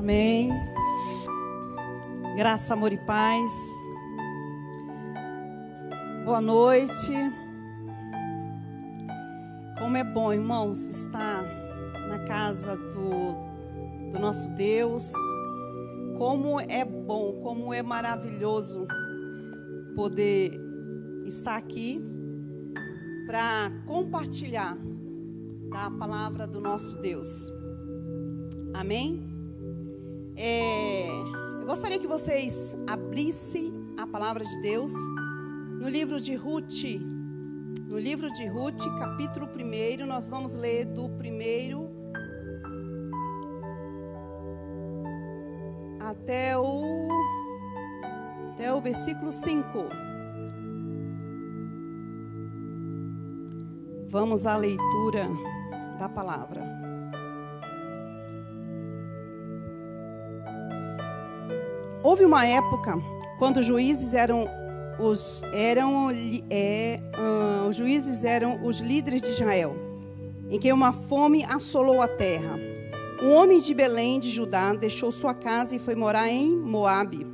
Amém. Graça, amor e paz. Boa noite. Como é bom, irmãos, estar na casa do, do nosso Deus. Como é bom, como é maravilhoso poder estar aqui para compartilhar da palavra do nosso Deus. Amém? É, eu gostaria que vocês abrissem a palavra de Deus no livro de Ruth. No livro de Ruth, capítulo 1, nós vamos ler do primeiro até o até o versículo 5. Vamos à leitura da palavra. Houve uma época quando os juízes eram os eram é, uh, os juízes eram os líderes de Israel, em que uma fome assolou a terra. Um homem de Belém de Judá deixou sua casa e foi morar em Moabe.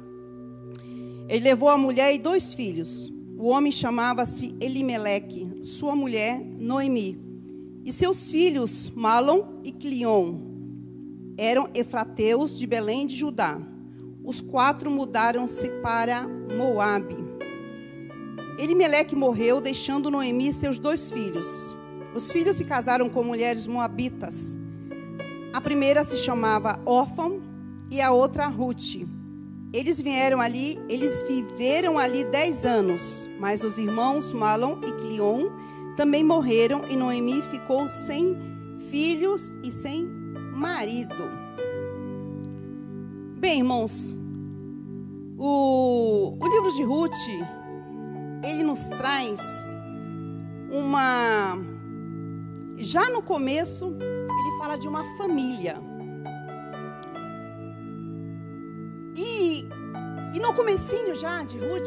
Ele levou a mulher e dois filhos. O homem chamava-se Elimeleque, sua mulher Noemi, e seus filhos Malom e Clion. Eram efrateus de Belém de Judá os quatro mudaram-se para Moabe. Elimeleque morreu, deixando Noemi seus dois filhos. Os filhos se casaram com mulheres moabitas. A primeira se chamava Órfã e a outra Ruth. Eles vieram ali, eles viveram ali dez anos, mas os irmãos Malom e Clion também morreram e Noemi ficou sem filhos e sem marido. Bem, irmãos, o, o livro de Ruth, ele nos traz uma. Já no começo, ele fala de uma família. E, e no comecinho já de Ruth,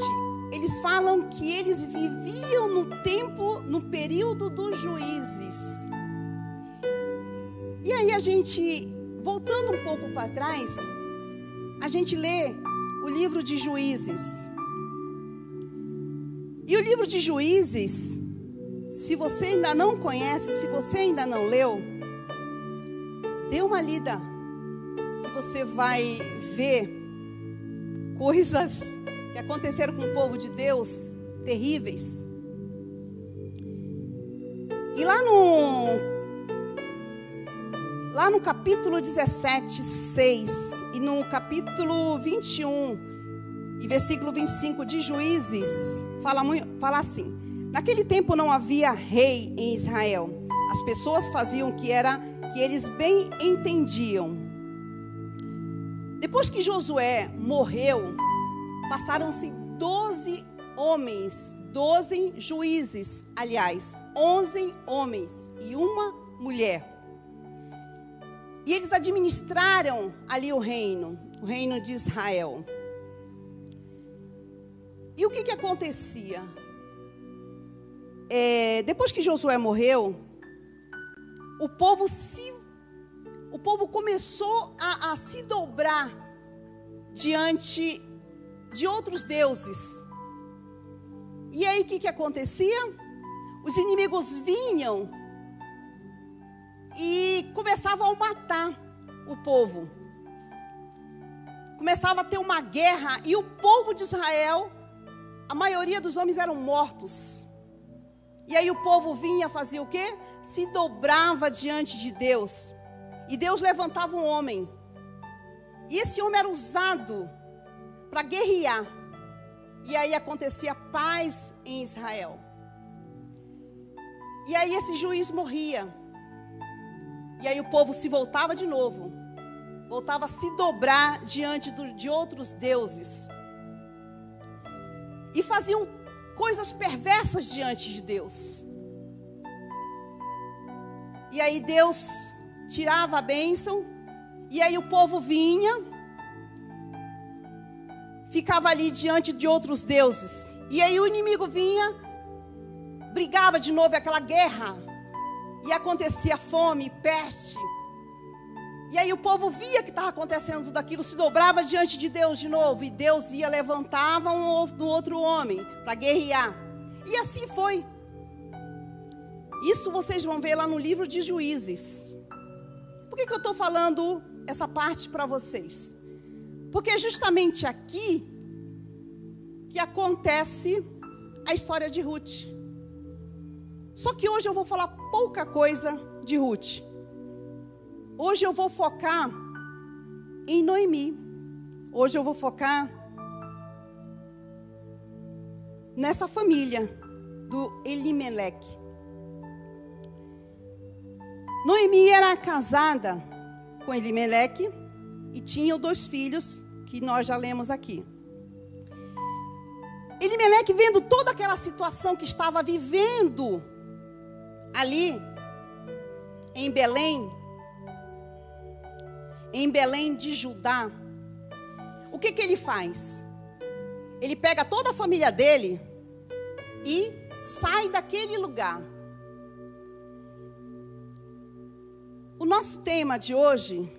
eles falam que eles viviam no tempo, no período dos juízes. E aí a gente, voltando um pouco para trás, a gente lê o livro de Juízes. E o livro de Juízes, se você ainda não conhece, se você ainda não leu, dê uma lida, que você vai ver coisas que aconteceram com o povo de Deus terríveis. E lá no Lá no capítulo 17, 6 e no capítulo 21 e versículo 25 de Juízes, fala, fala assim: Naquele tempo não havia rei em Israel. As pessoas faziam o que era que eles bem entendiam. Depois que Josué morreu, passaram-se 12 homens, 12 juízes, aliás, 11 homens e uma mulher. E eles administraram ali o reino, o reino de Israel. E o que, que acontecia? É, depois que Josué morreu, o povo se, o povo começou a, a se dobrar diante de outros deuses. E aí o que, que acontecia? Os inimigos vinham e começavam a matar o povo. Começava a ter uma guerra e o povo de Israel, a maioria dos homens eram mortos. E aí o povo vinha fazer o quê? Se dobrava diante de Deus. E Deus levantava um homem. E esse homem era usado para guerrear. E aí acontecia paz em Israel. E aí esse juiz morria. E aí o povo se voltava de novo, voltava a se dobrar diante do, de outros deuses. E faziam coisas perversas diante de Deus. E aí Deus tirava a bênção, e aí o povo vinha, ficava ali diante de outros deuses. E aí o inimigo vinha, brigava de novo aquela guerra e acontecia fome, peste. E aí o povo via que estava acontecendo tudo aquilo, se dobrava diante de Deus de novo. E Deus ia, levantava um do outro homem para guerrear. E assim foi. Isso vocês vão ver lá no livro de Juízes. Por que, que eu estou falando essa parte para vocês? Porque é justamente aqui que acontece a história de Ruth. Só que hoje eu vou falar pouca coisa de Ruth. Hoje eu vou focar em Noemi. Hoje eu vou focar nessa família do Elimelec. Noemi era casada com Elimelec e tinha dois filhos que nós já lemos aqui. Elimelec vendo toda aquela situação que estava vivendo ali em Belém, em Belém de Judá, o que, que ele faz? Ele pega toda a família dele e sai daquele lugar. O nosso tema de hoje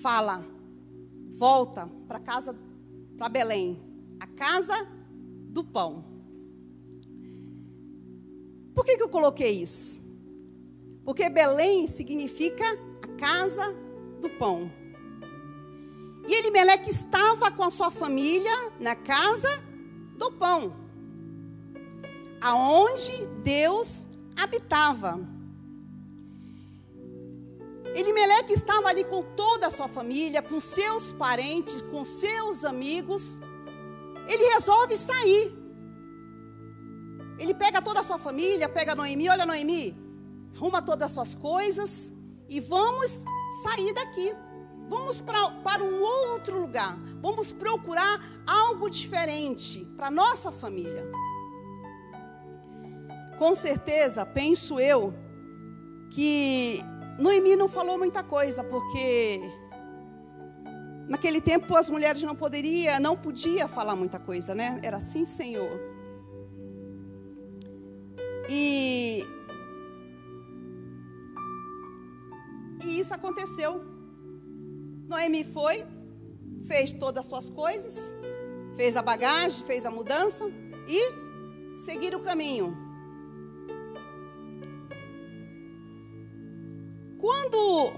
fala: volta para casa, para Belém, a casa do pão. Por que, que eu coloquei isso? Porque Belém significa a casa do pão. E Elimeleque estava com a sua família na casa do pão, aonde Deus habitava. Elimeleque estava ali com toda a sua família, com seus parentes, com seus amigos. Ele resolve sair. Ele pega toda a sua família, pega Noemi, olha Noemi, arruma todas as suas coisas e vamos sair daqui. Vamos pra, para um outro lugar. Vamos procurar algo diferente para nossa família. Com certeza, penso eu, que Noemi não falou muita coisa, porque naquele tempo as mulheres não poderiam, não podia falar muita coisa, né? Era assim, Senhor. E E isso aconteceu. Noemi foi, fez todas as suas coisas, fez a bagagem, fez a mudança e seguir o caminho. Quando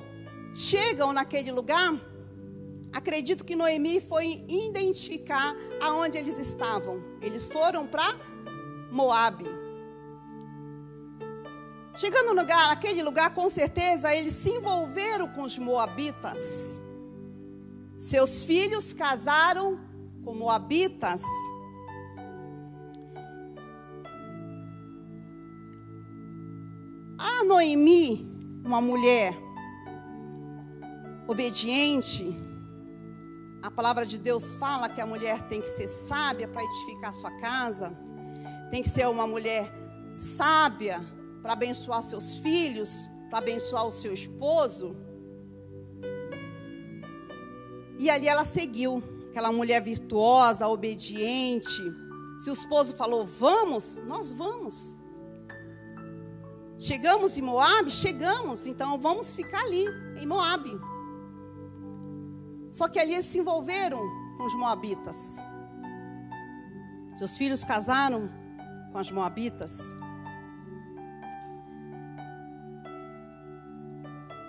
chegam naquele lugar, acredito que Noemi foi identificar aonde eles estavam. Eles foram para Moabe. Chegando no lugar, naquele lugar, com certeza, eles se envolveram com os moabitas. Seus filhos casaram com moabitas. A Noemi, uma mulher obediente, a palavra de Deus fala que a mulher tem que ser sábia para edificar sua casa, tem que ser uma mulher sábia para abençoar seus filhos, para abençoar o seu esposo. E ali ela seguiu, aquela mulher virtuosa, obediente. Se o esposo falou, vamos, nós vamos. Chegamos em Moab? Chegamos, então vamos ficar ali, em Moab. Só que ali eles se envolveram com os moabitas. Seus filhos casaram com as moabitas.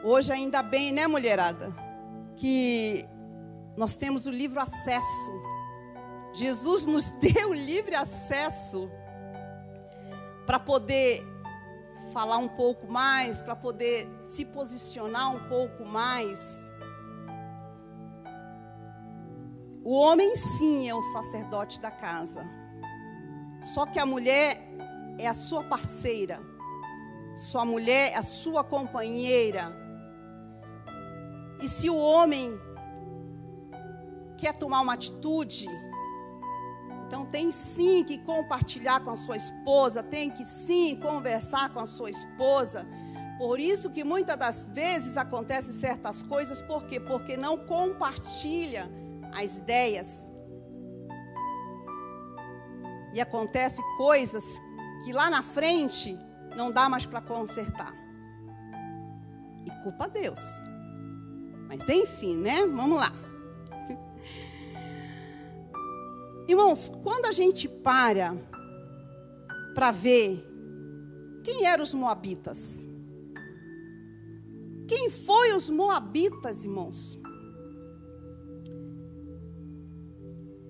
Hoje, ainda bem, né, mulherada? Que nós temos o livre acesso. Jesus nos deu livre acesso para poder falar um pouco mais, para poder se posicionar um pouco mais. O homem sim é o sacerdote da casa. Só que a mulher é a sua parceira. Sua mulher é a sua companheira. E se o homem quer tomar uma atitude, então tem sim que compartilhar com a sua esposa, tem que sim conversar com a sua esposa. Por isso que muitas das vezes acontecem certas coisas, por quê? Porque não compartilha as ideias. E acontece coisas que lá na frente não dá mais para consertar. E culpa a Deus. Mas enfim, né? Vamos lá. Irmãos, quando a gente para para ver quem eram os moabitas? Quem foi os moabitas, irmãos?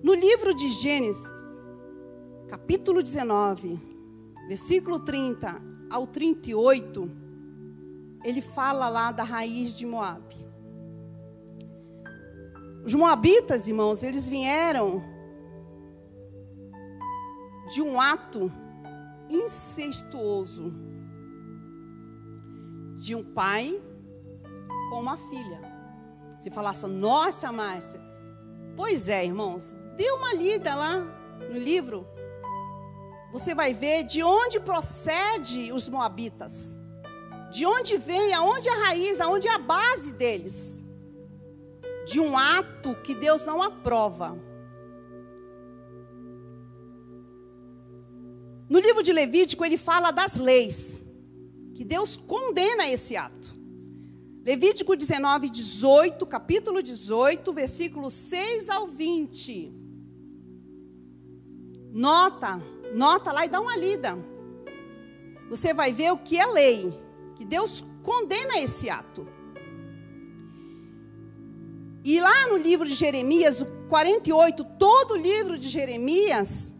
No livro de Gênesis, capítulo 19, versículo 30 ao 38, ele fala lá da raiz de Moabe. Os moabitas, irmãos, eles vieram de um ato incestuoso de um pai com uma filha. Se falasse, nossa, Márcia. Pois é, irmãos, dê uma lida lá no livro. Você vai ver de onde procede os moabitas. De onde vem, aonde é a raiz, aonde é a base deles. De um ato que Deus não aprova. No livro de Levítico, ele fala das leis, que Deus condena esse ato. Levítico 19, 18, capítulo 18, versículo 6 ao 20. Nota, nota lá e dá uma lida. Você vai ver o que é lei, que Deus condena esse ato. E lá no livro de Jeremias, o 48, todo o livro de Jeremias,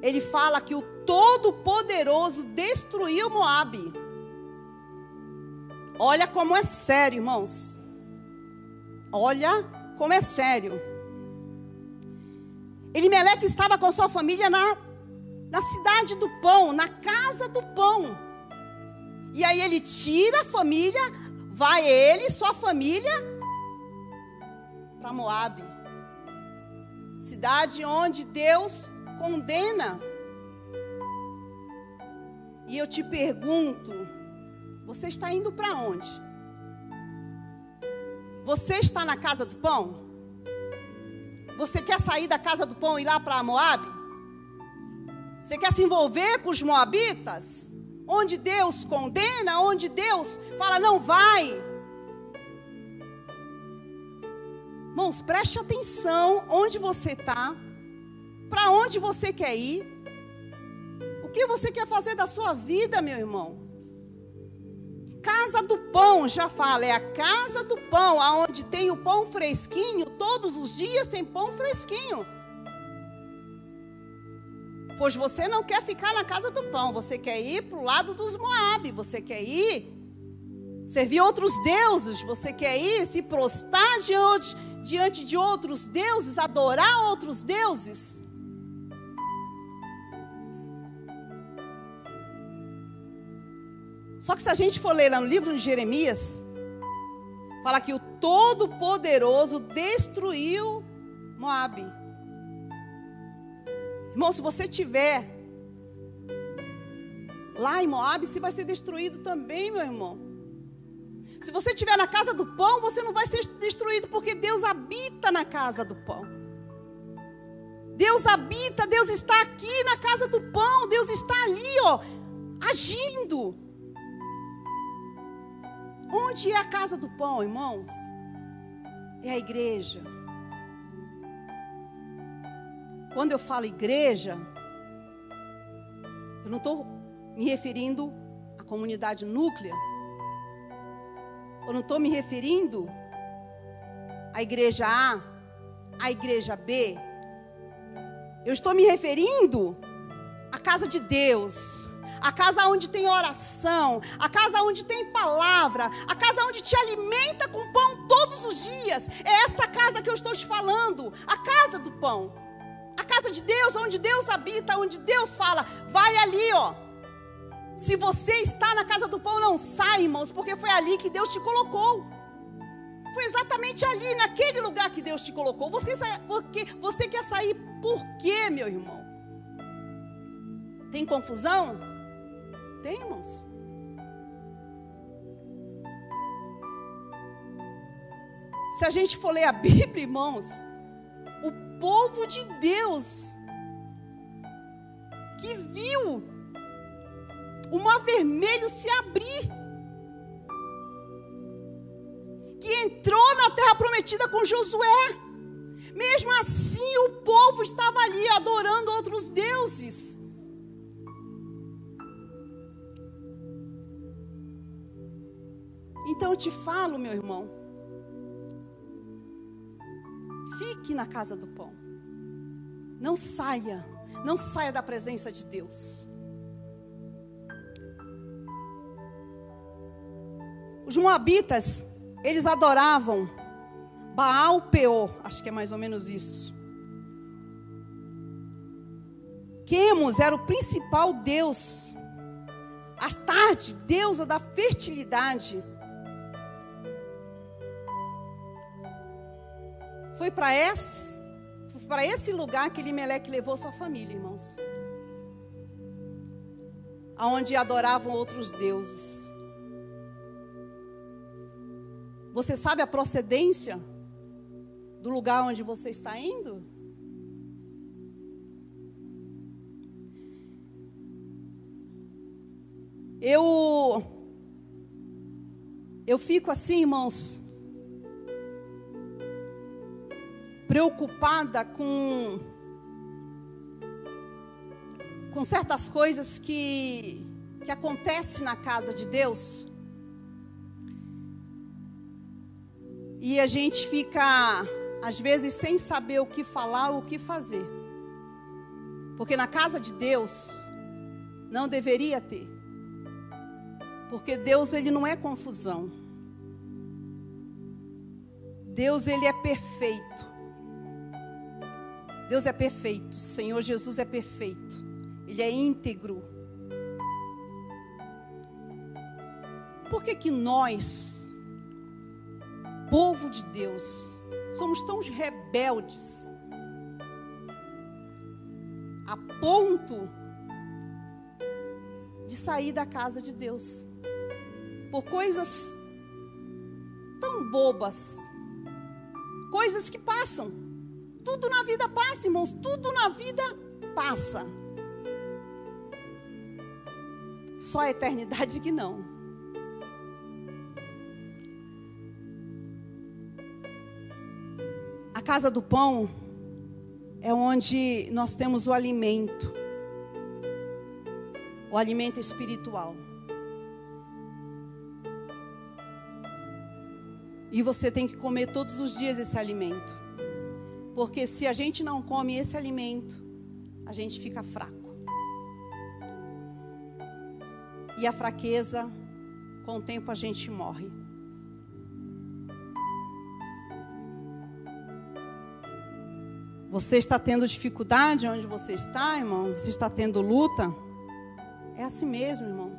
ele fala que o Todo-Poderoso destruiu Moabe. Olha como é sério, irmãos. Olha como é sério. Elimeleque estava com sua família na, na cidade do pão, na casa do pão. E aí ele tira a família, vai ele sua família para Moabe. Cidade onde Deus condena. E eu te pergunto: você está indo para onde? Você está na casa do pão? Você quer sair da casa do pão e ir lá para Moab? Você quer se envolver com os moabitas? Onde Deus condena, onde Deus fala não vai. Irmãos, preste atenção onde você está. Para onde você quer ir? O que você quer fazer da sua vida, meu irmão? Casa do pão, já fala, é a casa do pão, aonde tem o pão fresquinho, todos os dias tem pão fresquinho. Pois você não quer ficar na casa do pão, você quer ir para o lado dos Moab, você quer ir servir outros deuses, você quer ir se prostrar diante, diante de outros deuses, adorar outros deuses. Só que se a gente for ler lá no livro de Jeremias, fala que o Todo-Poderoso destruiu Moabe. Irmão, se você tiver lá em Moabe, você vai ser destruído também, meu irmão. Se você estiver na casa do pão, você não vai ser destruído, porque Deus habita na casa do pão. Deus habita, Deus está aqui na casa do pão, Deus está ali, ó, agindo. Onde é a casa do pão, irmãos? É a igreja. Quando eu falo igreja, eu não estou me referindo à comunidade núclea. Eu não estou me referindo à igreja A, à igreja B. Eu estou me referindo à casa de Deus, a casa onde tem oração, a casa onde tem palavra, a casa onde te alimenta com pão todos os dias. É essa casa que eu estou te falando, a casa do pão. A casa de Deus, onde Deus habita, onde Deus fala, vai ali, ó. Se você está na casa do pão, não sai, irmãos, porque foi ali que Deus te colocou. Foi exatamente ali, naquele lugar que Deus te colocou. Você, porque, você quer sair por quê, meu irmão? Tem confusão? Tem, irmãos? Se a gente for ler a Bíblia, irmãos, o povo de Deus que viu o mar vermelho se abrir, que entrou na terra prometida com Josué. Mesmo assim, o povo estava ali adorando outros deuses. Então eu te falo, meu irmão, fique na casa do pão. Não saia, não saia da presença de Deus. Os moabitas, eles adoravam Baal Peor, acho que é mais ou menos isso. Quemos era o principal deus. Astarte, deusa da fertilidade. Foi para esse, esse lugar que Elimeleque levou sua família, irmãos. Aonde adoravam outros deuses. Você sabe a procedência do lugar onde você está indo? Eu eu fico assim, irmãos, preocupada com com certas coisas que que acontecem na casa de Deus. E a gente fica às vezes sem saber o que falar ou o que fazer. Porque na casa de Deus não deveria ter. Porque Deus ele não é confusão. Deus ele é perfeito. Deus é perfeito, Senhor Jesus é perfeito, Ele é íntegro. Por que que nós, povo de Deus, somos tão rebeldes a ponto de sair da casa de Deus por coisas tão bobas, coisas que passam. Tudo na vida passa, irmãos. Tudo na vida passa. Só a eternidade que não. Casa do pão é onde nós temos o alimento, o alimento espiritual. E você tem que comer todos os dias esse alimento. Porque se a gente não come esse alimento, a gente fica fraco. E a fraqueza, com o tempo a gente morre. Você está tendo dificuldade onde você está, irmão? Você está tendo luta? É assim mesmo, irmão.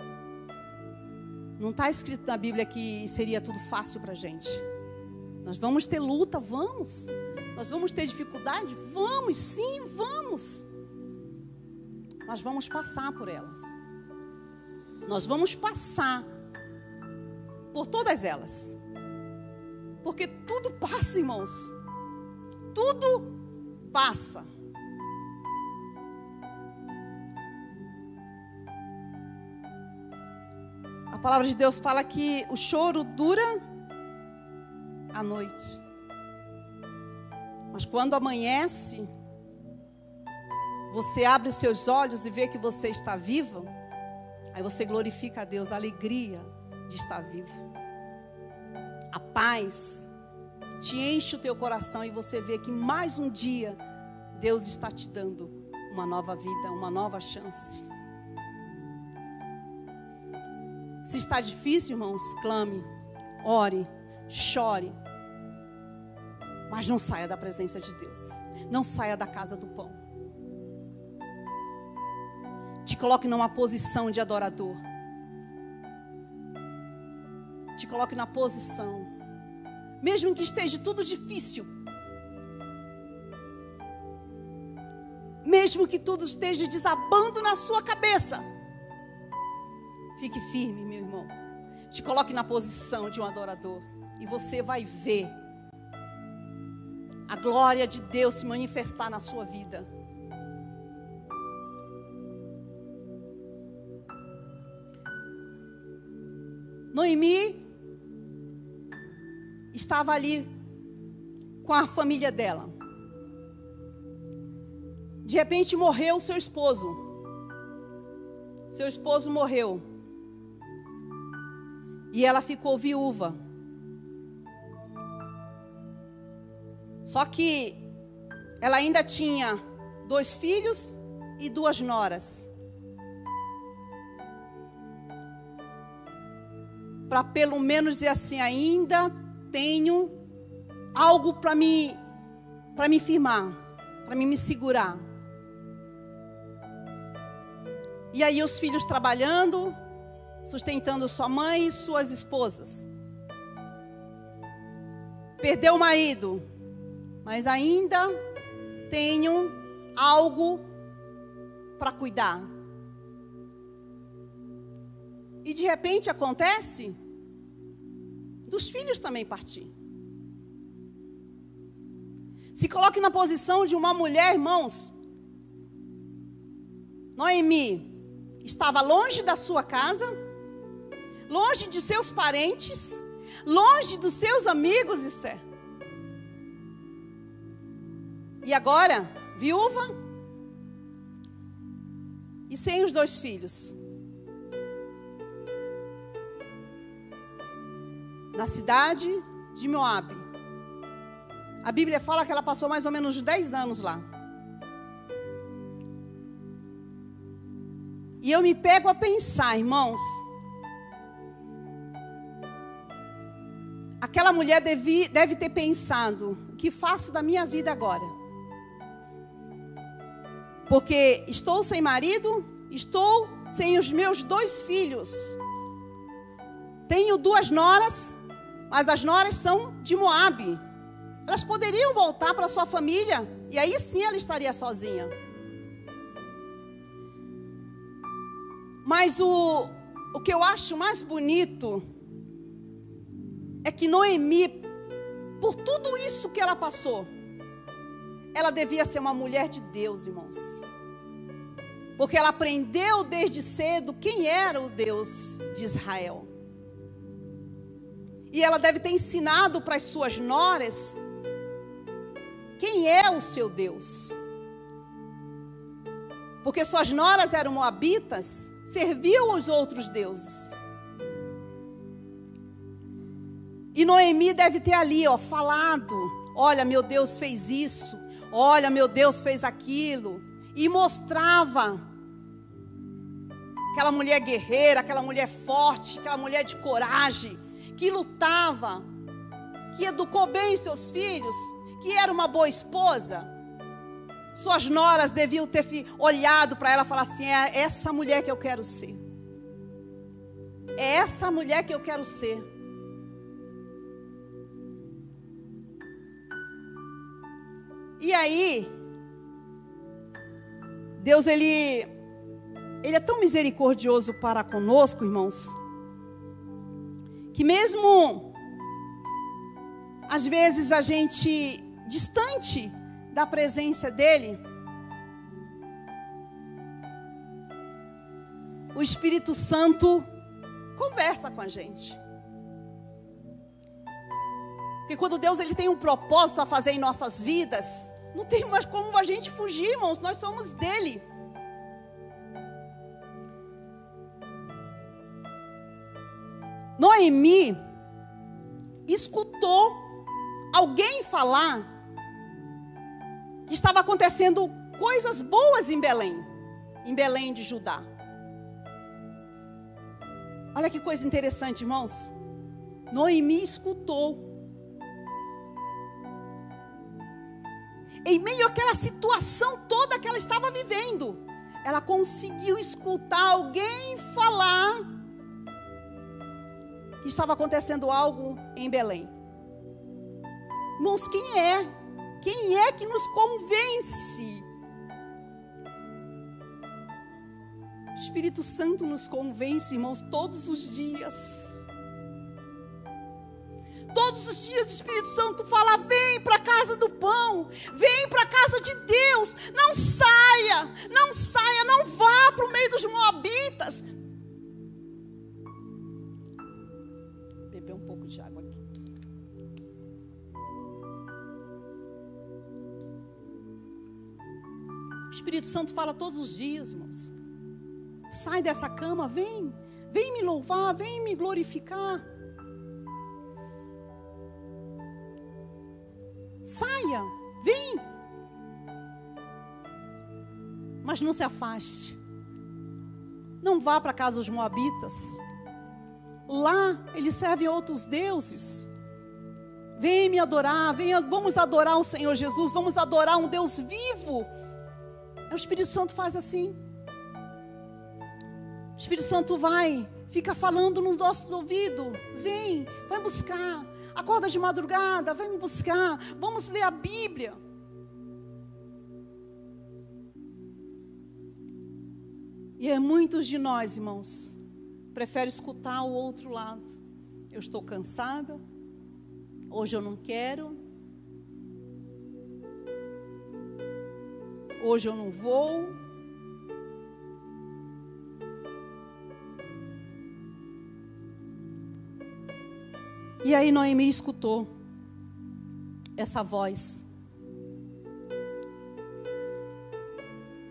Não está escrito na Bíblia que seria tudo fácil para a gente. Nós vamos ter luta, vamos. Nós vamos ter dificuldade? Vamos, sim, vamos. Mas vamos passar por elas. Nós vamos passar por todas elas. Porque tudo passa, irmãos. Tudo passa. A palavra de Deus fala que o choro dura a noite. Mas quando amanhece, você abre os seus olhos e vê que você está vivo, aí você glorifica a Deus, a alegria de estar vivo. A paz te enche o teu coração e você vê que mais um dia Deus está te dando uma nova vida, uma nova chance. Se está difícil, irmãos, clame, ore, chore, mas não saia da presença de Deus. Não saia da casa do pão. Te coloque numa posição de adorador. Te coloque na posição. Mesmo que esteja tudo difícil. Mesmo que tudo esteja desabando na sua cabeça. Fique firme, meu irmão. Te coloque na posição de um adorador. E você vai ver a glória de Deus se manifestar na sua vida. Noemi estava ali com a família dela. De repente morreu seu esposo. Seu esposo morreu. E ela ficou viúva. Só que ela ainda tinha dois filhos e duas noras. Para pelo menos dizer assim, ainda tenho algo para me para me firmar, para me, me segurar. E aí os filhos trabalhando, sustentando sua mãe e suas esposas. Perdeu o marido, mas ainda tenho algo para cuidar. E de repente acontece dos filhos também partir. Se coloque na posição de uma mulher, irmãos. Noemi estava longe da sua casa, longe de seus parentes, longe dos seus amigos, Esther. E agora, viúva e sem os dois filhos. Na cidade de Moabe. A Bíblia fala que ela passou mais ou menos 10 anos lá. E eu me pego a pensar, irmãos. Aquela mulher deve, deve ter pensado: o que faço da minha vida agora? Porque estou sem marido, estou sem os meus dois filhos. Tenho duas noras, mas as noras são de Moabe. Elas poderiam voltar para sua família e aí sim ela estaria sozinha. Mas o, o que eu acho mais bonito é que Noemi, por tudo isso que ela passou, ela devia ser uma mulher de Deus, irmãos. Porque ela aprendeu desde cedo quem era o Deus de Israel. E ela deve ter ensinado para as suas noras quem é o seu Deus. Porque suas noras eram moabitas, serviam os outros deuses. E Noemi deve ter ali, ó, falado: Olha, meu Deus fez isso, Olha, meu Deus fez aquilo. E mostrava aquela mulher guerreira, aquela mulher forte, aquela mulher de coragem, que lutava, que educou bem seus filhos, que era uma boa esposa. Suas noras deviam ter olhado para ela e falar assim: é essa mulher que eu quero ser. É essa mulher que eu quero ser. E aí, Deus ele ele é tão misericordioso para conosco, irmãos, que mesmo às vezes a gente distante da presença dele, o Espírito Santo conversa com a gente. Porque quando Deus ele tem um propósito a fazer em nossas vidas, não tem mais como a gente fugir, irmãos, nós somos dele. Noemi escutou alguém falar que estava acontecendo coisas boas em Belém, em Belém de Judá. Olha que coisa interessante, irmãos. Noemi escutou em meio àquela situação toda que ela estava vivendo, ela conseguiu escutar alguém falar que estava acontecendo algo em Belém. Irmãos, quem é? Quem é que nos convence? O Espírito Santo nos convence, irmãos, todos os dias. Todos os dias o Espírito Santo fala: vem para a casa do pão, vem para a casa de Deus, não saia, não saia, não vá para o meio dos moabitas. pouco de água aqui. O Espírito Santo fala todos os dias, irmãos. Sai dessa cama, vem, vem me louvar, vem me glorificar. Saia, vem. Mas não se afaste. Não vá para casa dos moabitas. Lá eles servem outros deuses. Vem me adorar, venha, vamos adorar o Senhor Jesus, vamos adorar um Deus vivo. O Espírito Santo faz assim. O Espírito Santo vai, fica falando nos nossos ouvidos. Vem, vai buscar. Acorda de madrugada, vem me buscar. Vamos ler a Bíblia. E é muitos de nós, irmãos, preferem escutar o outro lado. Eu estou cansada, hoje eu não quero, hoje eu não vou. E aí Noemi escutou essa voz.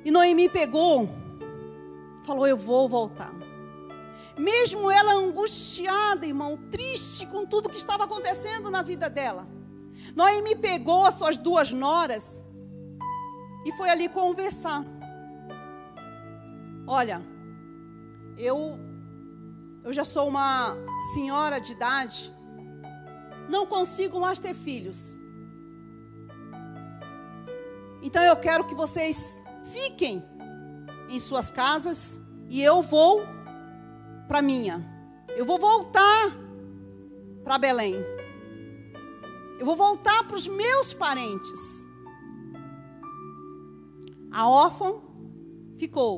E Noemi pegou, falou: Eu vou voltar. Mesmo ela angustiada, irmão, triste com tudo que estava acontecendo na vida dela. Noemi pegou as suas duas noras e foi ali conversar. Olha, eu eu já sou uma senhora de idade, não consigo mais ter filhos. Então eu quero que vocês fiquem em suas casas e eu vou para minha. Eu vou voltar para Belém. Eu vou voltar para os meus parentes. A órfã ficou.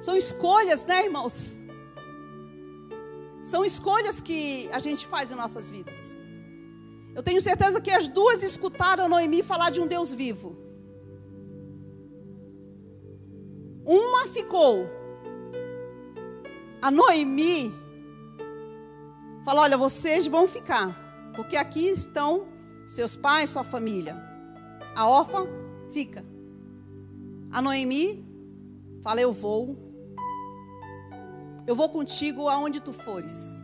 São escolhas, né, irmãos? São escolhas que a gente faz em nossas vidas. Eu tenho certeza que as duas escutaram Noemi falar de um Deus vivo. Uma ficou. A Noemi falou: Olha, vocês vão ficar, porque aqui estão seus pais, sua família. A órfã fica. A Noemi fala: Eu vou. Eu vou contigo aonde tu fores.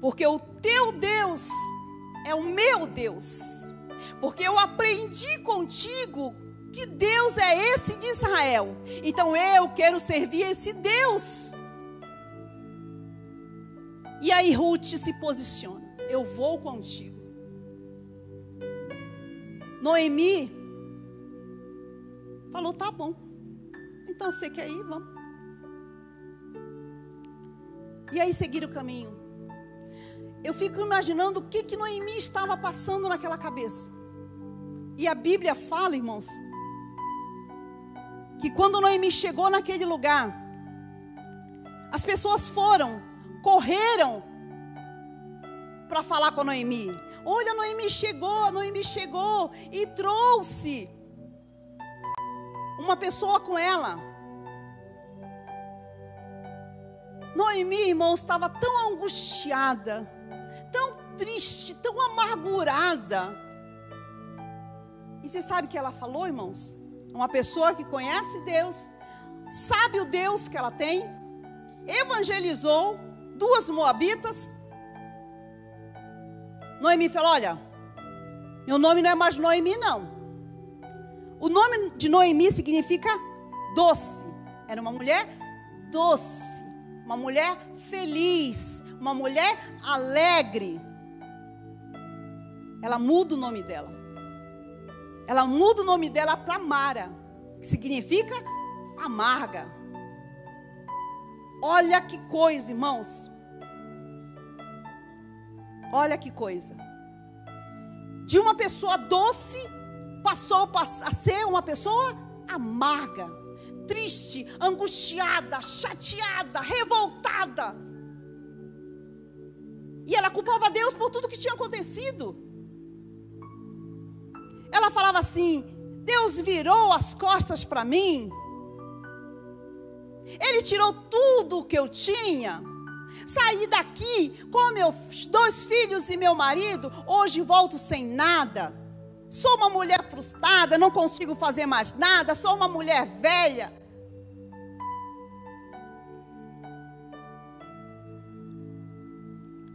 Porque o teu Deus é o meu Deus. Porque eu aprendi contigo que Deus é esse de Israel. Então eu quero servir esse Deus. E aí Ruth se posiciona. Eu vou contigo. Noemi falou: tá bom. Então você quer ir? Vamos. E aí seguir o caminho. Eu fico imaginando o que, que Noemi estava passando naquela cabeça. E a Bíblia fala, irmãos, que quando Noemi chegou naquele lugar, as pessoas foram, correram para falar com Noemi. Olha, Noemi chegou, Noemi chegou e trouxe uma pessoa com ela. Noemi, irmãos, estava tão angustiada, tão triste, tão amargurada. E você sabe o que ela falou, irmãos? Uma pessoa que conhece Deus, sabe o Deus que ela tem, evangelizou duas moabitas. Noemi falou: Olha, meu nome não é mais Noemi, não. O nome de Noemi significa doce. Era uma mulher doce uma mulher feliz, uma mulher alegre. Ela muda o nome dela. Ela muda o nome dela para Mara, que significa amarga. Olha que coisa, irmãos. Olha que coisa. De uma pessoa doce, passou a ser uma pessoa amarga triste, angustiada, chateada, revoltada. E ela culpava Deus por tudo que tinha acontecido. Ela falava assim: Deus virou as costas para mim. Ele tirou tudo o que eu tinha. Saí daqui com meus dois filhos e meu marido. Hoje volto sem nada. Sou uma mulher frustrada, não consigo fazer mais nada, sou uma mulher velha.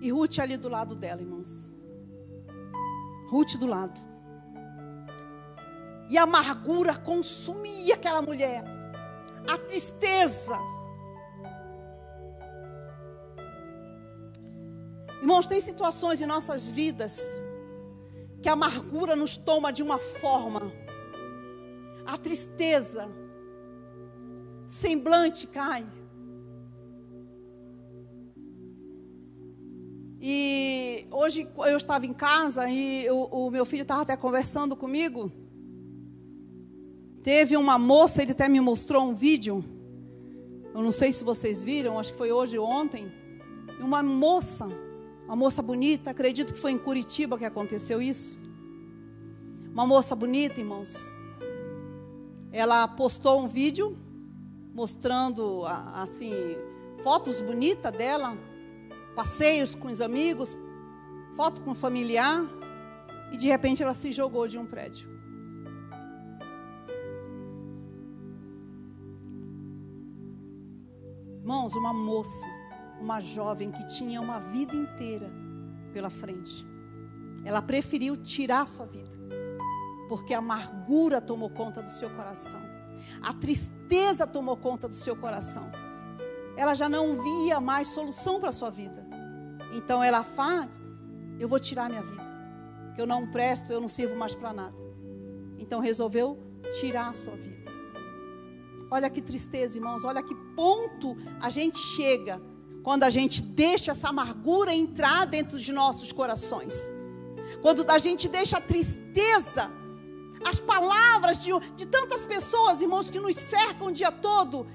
E Ruth ali do lado dela, irmãos. Ruth do lado. E a amargura consumia aquela mulher. A tristeza. Irmãos, tem situações em nossas vidas que a amargura nos toma de uma forma. A tristeza, semblante cai. E hoje eu estava em casa e o, o meu filho estava até conversando comigo. Teve uma moça, ele até me mostrou um vídeo. Eu não sei se vocês viram, acho que foi hoje ou ontem. Uma moça uma moça bonita, acredito que foi em Curitiba que aconteceu isso. Uma moça bonita, irmãos. Ela postou um vídeo mostrando assim fotos bonitas dela, passeios com os amigos, foto com o familiar, e de repente ela se jogou de um prédio. Irmãos, uma moça uma jovem que tinha uma vida inteira pela frente. Ela preferiu tirar sua vida, porque a amargura tomou conta do seu coração, a tristeza tomou conta do seu coração. Ela já não via mais solução para a sua vida. Então ela faz: eu vou tirar minha vida, que eu não presto, eu não sirvo mais para nada. Então resolveu tirar a sua vida. Olha que tristeza, irmãos, olha que ponto a gente chega quando a gente deixa essa amargura entrar dentro de nossos corações. Quando a gente deixa a tristeza, as palavras de, de tantas pessoas, irmãos, que nos cercam o dia todo.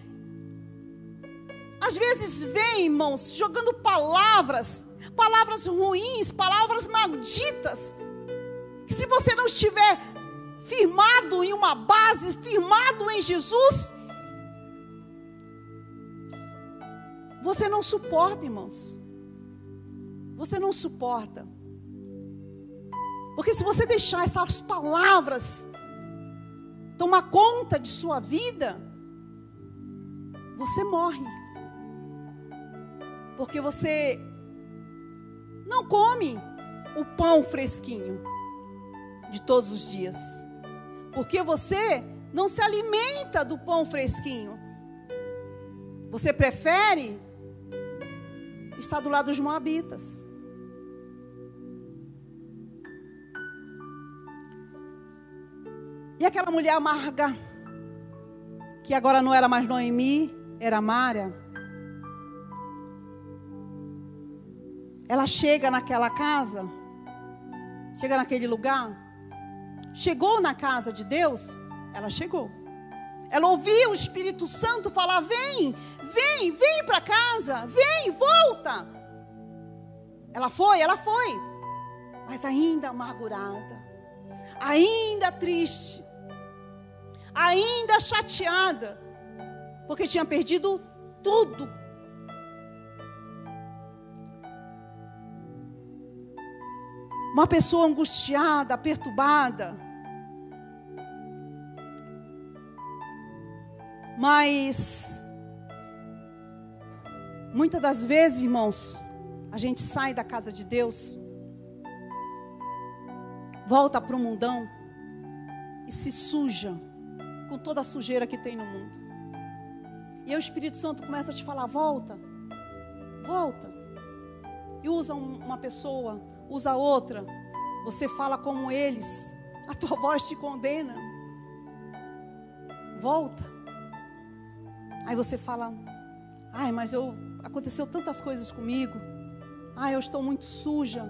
Às vezes vem, irmãos, jogando palavras, palavras ruins, palavras malditas. Se você não estiver firmado em uma base, firmado em Jesus, Você não suporta, irmãos. Você não suporta. Porque se você deixar essas palavras tomar conta de sua vida, você morre. Porque você não come o pão fresquinho de todos os dias. Porque você não se alimenta do pão fresquinho. Você prefere está do lado dos Moabitas. E aquela mulher amarga, que agora não era mais Noemi, era Mara. Ela chega naquela casa, chega naquele lugar, chegou na casa de Deus, ela chegou. Ela ouvia o Espírito Santo falar: vem, vem, vem para casa, vem, volta. Ela foi, ela foi, mas ainda amargurada, ainda triste, ainda chateada, porque tinha perdido tudo. Uma pessoa angustiada, perturbada, Mas muitas das vezes, irmãos, a gente sai da casa de Deus, volta para o mundão e se suja com toda a sujeira que tem no mundo. E aí o Espírito Santo começa a te falar: volta, volta. E usa uma pessoa, usa outra. Você fala como eles, a tua voz te condena. Volta. Aí você fala: "Ai, mas eu aconteceu tantas coisas comigo. Ai, eu estou muito suja."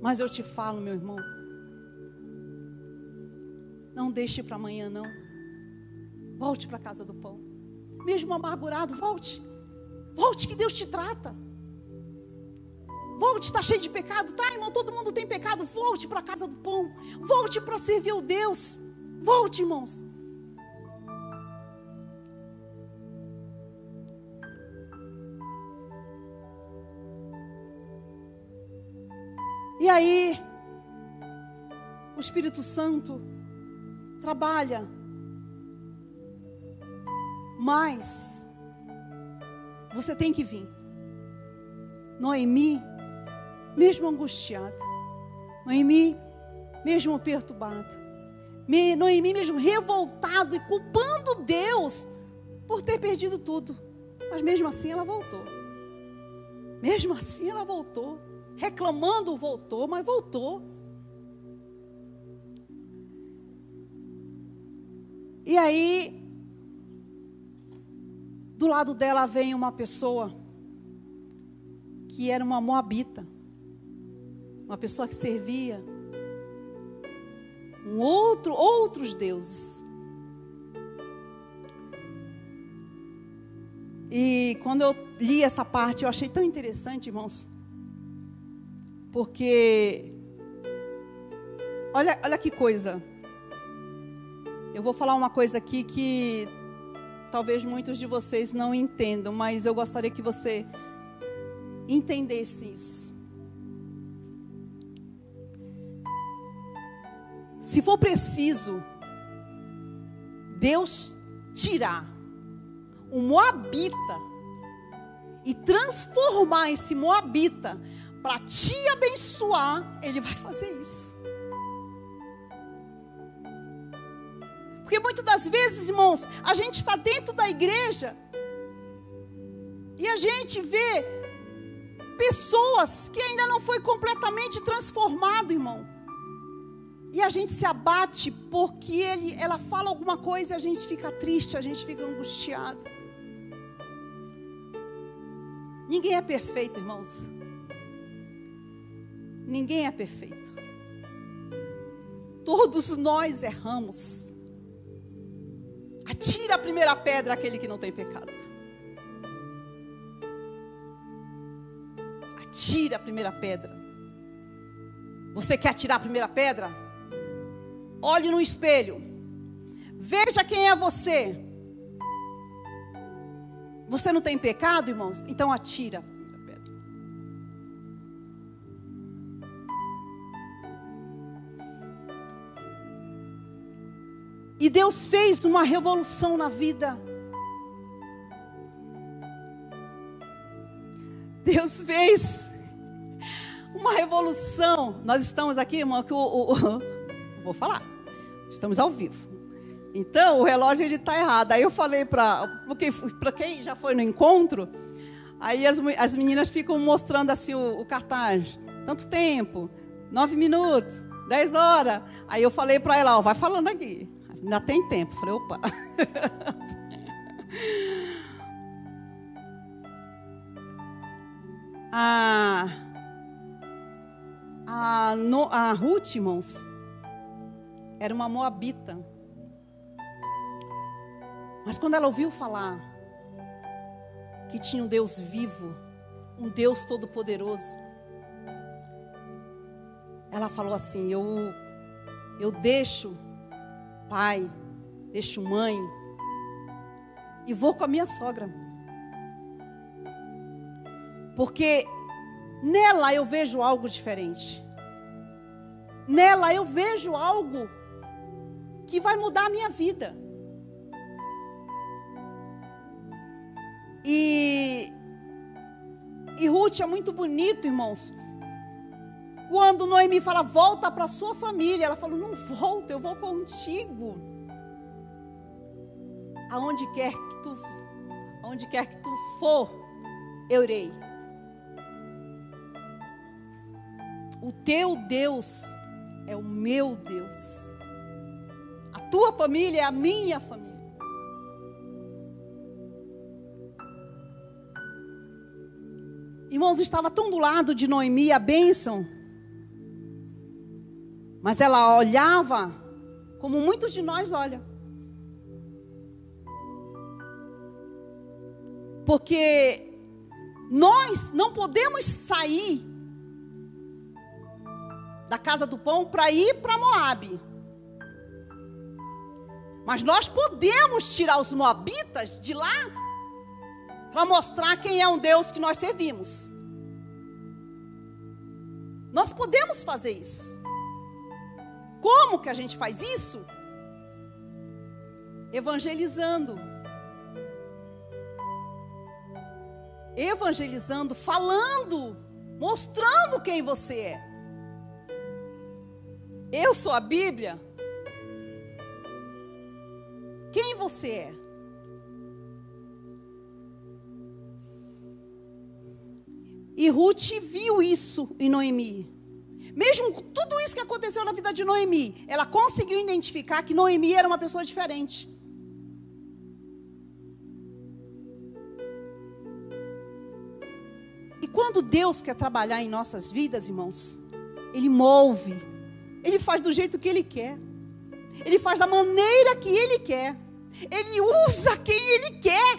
Mas eu te falo, meu irmão, não deixe para amanhã não. Volte para a casa do pão. Mesmo amargurado, volte. Volte que Deus te trata. Volte, está cheio de pecado, tá, irmão? Todo mundo tem pecado. Volte para a casa do pão. Volte para servir o Deus. Volte, irmãos. E aí, o Espírito Santo trabalha. Mas você tem que vir. Noemi, mesmo angustiada. Noemi, mesmo perturbada. Noemi, mesmo revoltado e culpando Deus por ter perdido tudo. Mas mesmo assim ela voltou. Mesmo assim ela voltou. Reclamando, voltou, mas voltou. E aí, do lado dela vem uma pessoa que era uma moabita. Uma pessoa que servia um outro, outros deuses. E quando eu li essa parte, eu achei tão interessante, irmãos. Porque olha, olha que coisa. Eu vou falar uma coisa aqui que talvez muitos de vocês não entendam, mas eu gostaria que você entendesse isso. Se for preciso, Deus tirar um moabita e transformar esse moabita para te abençoar, ele vai fazer isso. Porque muitas das vezes, irmãos, a gente está dentro da igreja e a gente vê pessoas que ainda não foi completamente transformado, irmão. E a gente se abate porque ele, ela fala alguma coisa e a gente fica triste, a gente fica angustiado. Ninguém é perfeito, irmãos. Ninguém é perfeito. Todos nós erramos. Atira a primeira pedra aquele que não tem pecado. Atira a primeira pedra. Você quer atirar a primeira pedra? Olhe no espelho. Veja quem é você. Você não tem pecado, irmãos? Então atira. Deus fez uma revolução na vida. Deus fez uma revolução. Nós estamos aqui, irmão, que o, o, o vou falar. Estamos ao vivo. Então, o relógio ele está errado. Aí eu falei para para quem já foi no encontro, aí as, as meninas ficam mostrando assim o, o cartaz. Tanto tempo, nove minutos, dez horas. Aí eu falei para ela, ó, vai falando aqui. Ainda tem tempo. Falei, opa. a, a, no, a Ruth, irmãos, era uma moabita. Mas quando ela ouviu falar que tinha um Deus vivo, um Deus todo-poderoso, ela falou assim: Eu, eu deixo pai, deixo mãe e vou com a minha sogra. Porque nela eu vejo algo diferente. Nela eu vejo algo que vai mudar a minha vida. E, e Ruth é muito bonito, irmãos. Quando Noemi fala, volta para sua família, ela falou, não volta, eu vou contigo. Aonde quer que tu, aonde quer que tu for, eu irei. O teu Deus é o meu Deus. A tua família é a minha família. Irmãos, estava tão do lado de Noemi a bênção. Mas ela olhava como muitos de nós olham. Porque nós não podemos sair da casa do pão para ir para Moabe. Mas nós podemos tirar os moabitas de lá para mostrar quem é um Deus que nós servimos. Nós podemos fazer isso. Como que a gente faz isso? Evangelizando. Evangelizando, falando, mostrando quem você é. Eu sou a Bíblia. Quem você é? E Ruth viu isso em Noemi. Mesmo tudo isso que aconteceu na vida de Noemi, ela conseguiu identificar que Noemi era uma pessoa diferente. E quando Deus quer trabalhar em nossas vidas, irmãos, Ele move, Ele faz do jeito que Ele quer, Ele faz da maneira que Ele quer, Ele usa quem Ele quer.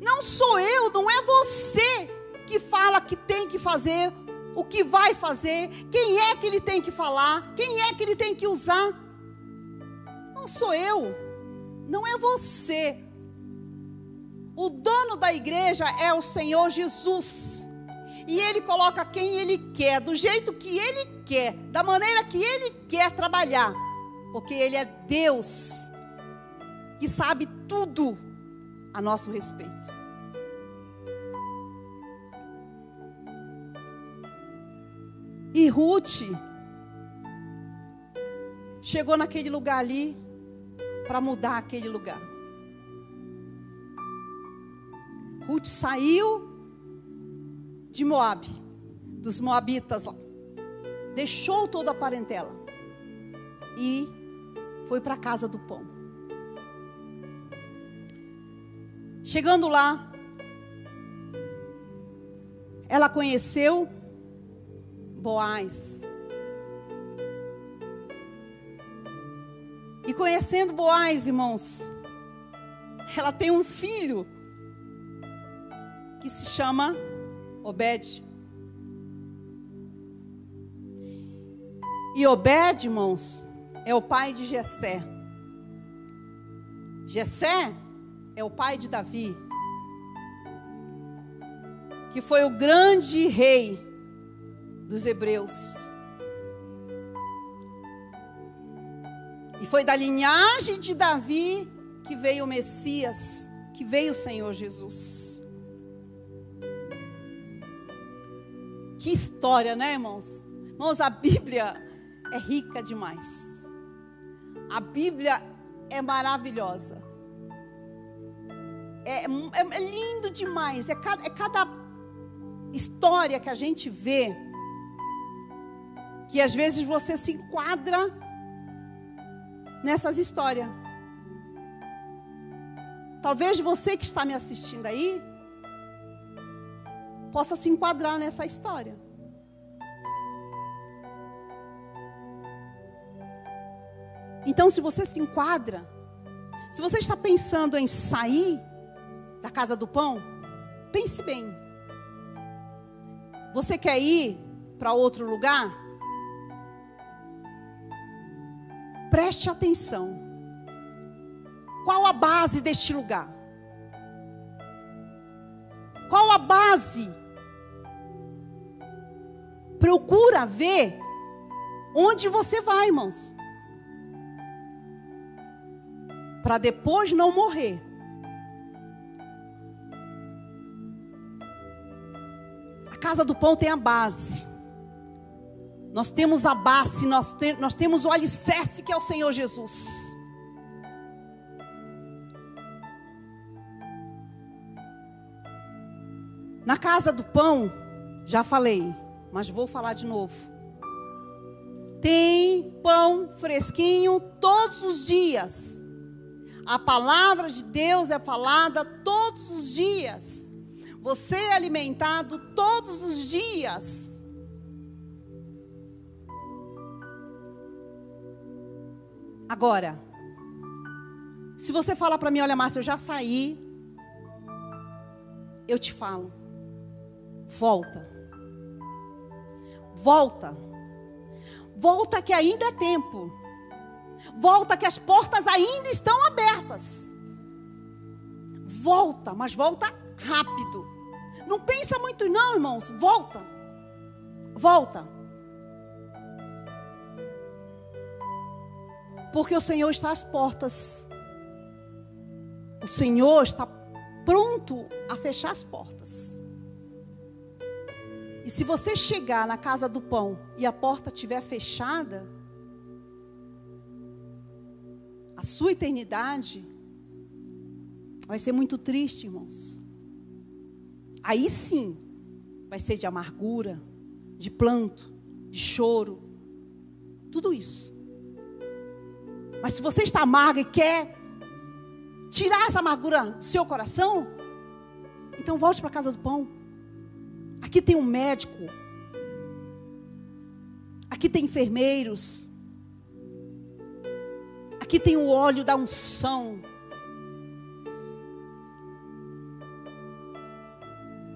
Não sou eu, não é você que fala que tem que fazer, o que vai fazer, quem é que ele tem que falar, quem é que ele tem que usar. Não sou eu, não é você. O dono da igreja é o Senhor Jesus. E ele coloca quem ele quer, do jeito que ele quer, da maneira que ele quer trabalhar. Porque ele é Deus que sabe tudo a nosso respeito. E Ruth chegou naquele lugar ali para mudar aquele lugar. Ruth saiu de Moab, dos moabitas lá. Deixou toda a parentela e foi para a casa do pão. Chegando lá, ela conheceu Boaz. E conhecendo Boaz, irmãos, ela tem um filho que se chama Obed. E Obed, irmãos, é o pai de Jessé. Jessé é o pai de Davi, que foi o grande rei dos hebreus. E foi da linhagem de Davi que veio o Messias, que veio o Senhor Jesus. Que história, né, irmãos? Irmãos, a Bíblia é rica demais. A Bíblia é maravilhosa. É, é, é lindo demais. É cada, é cada história que a gente vê que às vezes você se enquadra nessas histórias. Talvez você que está me assistindo aí possa se enquadrar nessa história. Então, se você se enquadra, se você está pensando em sair da casa do pão, pense bem. Você quer ir para outro lugar? Preste atenção. Qual a base deste lugar? Qual a base? Procura ver onde você vai, irmãos. Para depois não morrer. A casa do pão tem a base. Nós temos a base, nós, te, nós temos o alicerce que é o Senhor Jesus. Na casa do pão, já falei, mas vou falar de novo. Tem pão fresquinho todos os dias. A palavra de Deus é falada todos os dias. Você é alimentado todos os dias. Agora, se você falar para mim, olha, Márcia, eu já saí, eu te falo, volta. Volta. Volta que ainda é tempo. Volta que as portas ainda estão abertas. Volta, mas volta rápido. Não pensa muito não, irmãos. Volta. Volta. Porque o Senhor está às portas. O Senhor está pronto a fechar as portas. E se você chegar na casa do pão e a porta estiver fechada, a sua eternidade vai ser muito triste, irmãos. Aí sim, vai ser de amargura, de planto, de choro, tudo isso. Mas se você está amargo e quer tirar essa amargura do seu coração, então volte para a casa do pão. Aqui tem um médico. Aqui tem enfermeiros. Aqui tem o óleo da unção.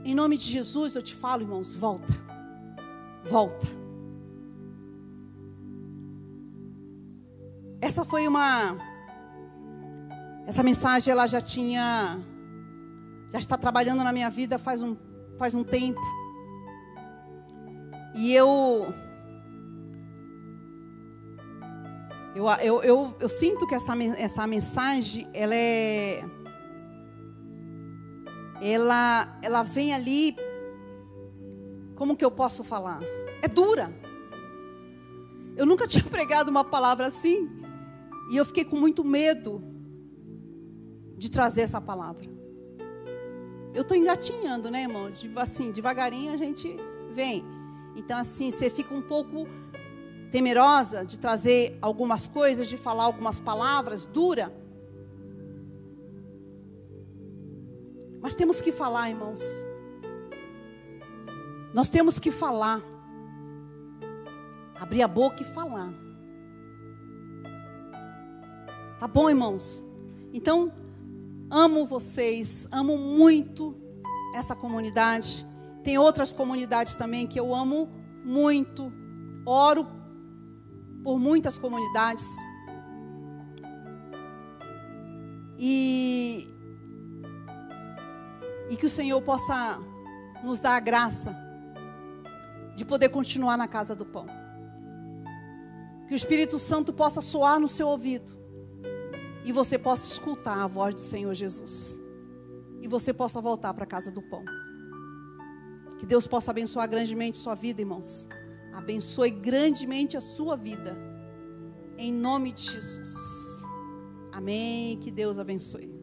Em nome de Jesus eu te falo, irmãos, volta. Volta. Essa foi uma essa mensagem ela já tinha já está trabalhando na minha vida faz um faz um tempo. E eu Eu, eu, eu, eu, sinto que essa, essa mensagem, ela é. Ela, ela vem ali. Como que eu posso falar? É dura. Eu nunca tinha pregado uma palavra assim. E eu fiquei com muito medo de trazer essa palavra. Eu estou engatinhando, né, irmão? Assim, devagarinho a gente vem. Então, assim, você fica um pouco temerosa de trazer algumas coisas, de falar algumas palavras, dura. Mas temos que falar, irmãos. Nós temos que falar. Abrir a boca e falar. Tá bom, irmãos? Então, amo vocês, amo muito essa comunidade. Tem outras comunidades também que eu amo muito. Oro por muitas comunidades. E, e que o Senhor possa nos dar a graça de poder continuar na casa do pão. Que o Espírito Santo possa soar no seu ouvido e você possa escutar a voz do Senhor Jesus. E você possa voltar para a casa do pão. Que Deus possa abençoar grandemente sua vida, irmãos abençoe grandemente a sua vida. Em nome de Jesus. Amém. Que Deus abençoe.